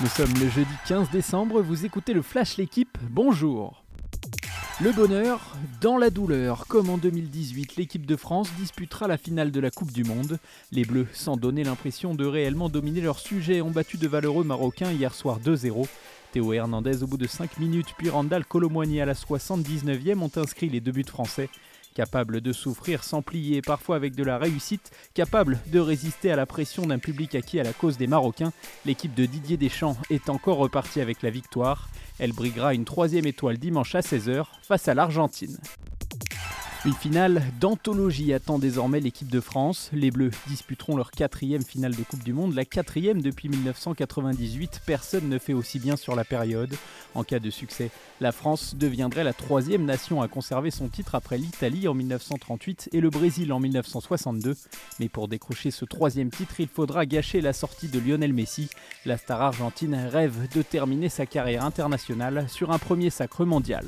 Nous sommes le jeudi 15 décembre, vous écoutez le Flash L'équipe, bonjour le bonheur dans la douleur, comme en 2018, l'équipe de France disputera la finale de la Coupe du Monde. Les Bleus, sans donner l'impression de réellement dominer leur sujet, ont battu de valeureux Marocains hier soir 2-0. Théo Hernandez au bout de 5 minutes, puis Randall Colomwani à la 79e ont inscrit les deux buts français. Capable de souffrir sans plier, parfois avec de la réussite, capable de résister à la pression d'un public acquis à la cause des Marocains, l'équipe de Didier Deschamps est encore repartie avec la victoire. Elle briguera une troisième étoile dimanche à 16h face à l'Argentine. Une finale d'anthologie attend désormais l'équipe de France. Les Bleus disputeront leur quatrième finale de Coupe du Monde, la quatrième depuis 1998. Personne ne fait aussi bien sur la période. En cas de succès, la France deviendrait la troisième nation à conserver son titre après l'Italie en 1938 et le Brésil en 1962. Mais pour décrocher ce troisième titre, il faudra gâcher la sortie de Lionel Messi. La star argentine rêve de terminer sa carrière internationale sur un premier sacre mondial.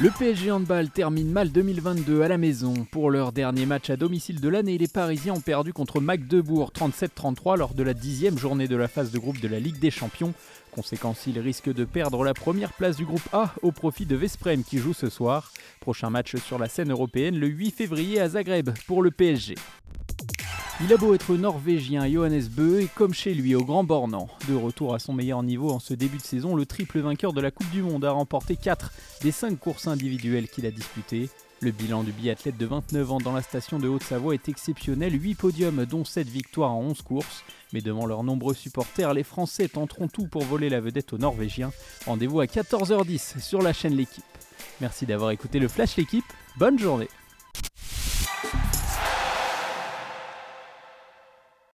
Le PSG Handball termine mal 2022 à la maison. Pour leur dernier match à domicile de l'année, les Parisiens ont perdu contre Magdebourg 37-33 lors de la dixième journée de la phase de groupe de la Ligue des Champions. Conséquence, ils risquent de perdre la première place du groupe A au profit de Vesprem qui joue ce soir. Prochain match sur la scène européenne le 8 février à Zagreb pour le PSG. Il a beau être norvégien, Johannes Bö est comme chez lui au Grand Bornand. De retour à son meilleur niveau en ce début de saison, le triple vainqueur de la Coupe du Monde a remporté 4 des 5 courses individuelles qu'il a disputées. Le bilan du biathlète de 29 ans dans la station de Haute-Savoie est exceptionnel, 8 podiums dont 7 victoires en 11 courses. Mais devant leurs nombreux supporters, les Français tenteront tout pour voler la vedette aux Norvégiens. Rendez-vous à 14h10 sur la chaîne L'équipe. Merci d'avoir écouté le Flash L'équipe, bonne journée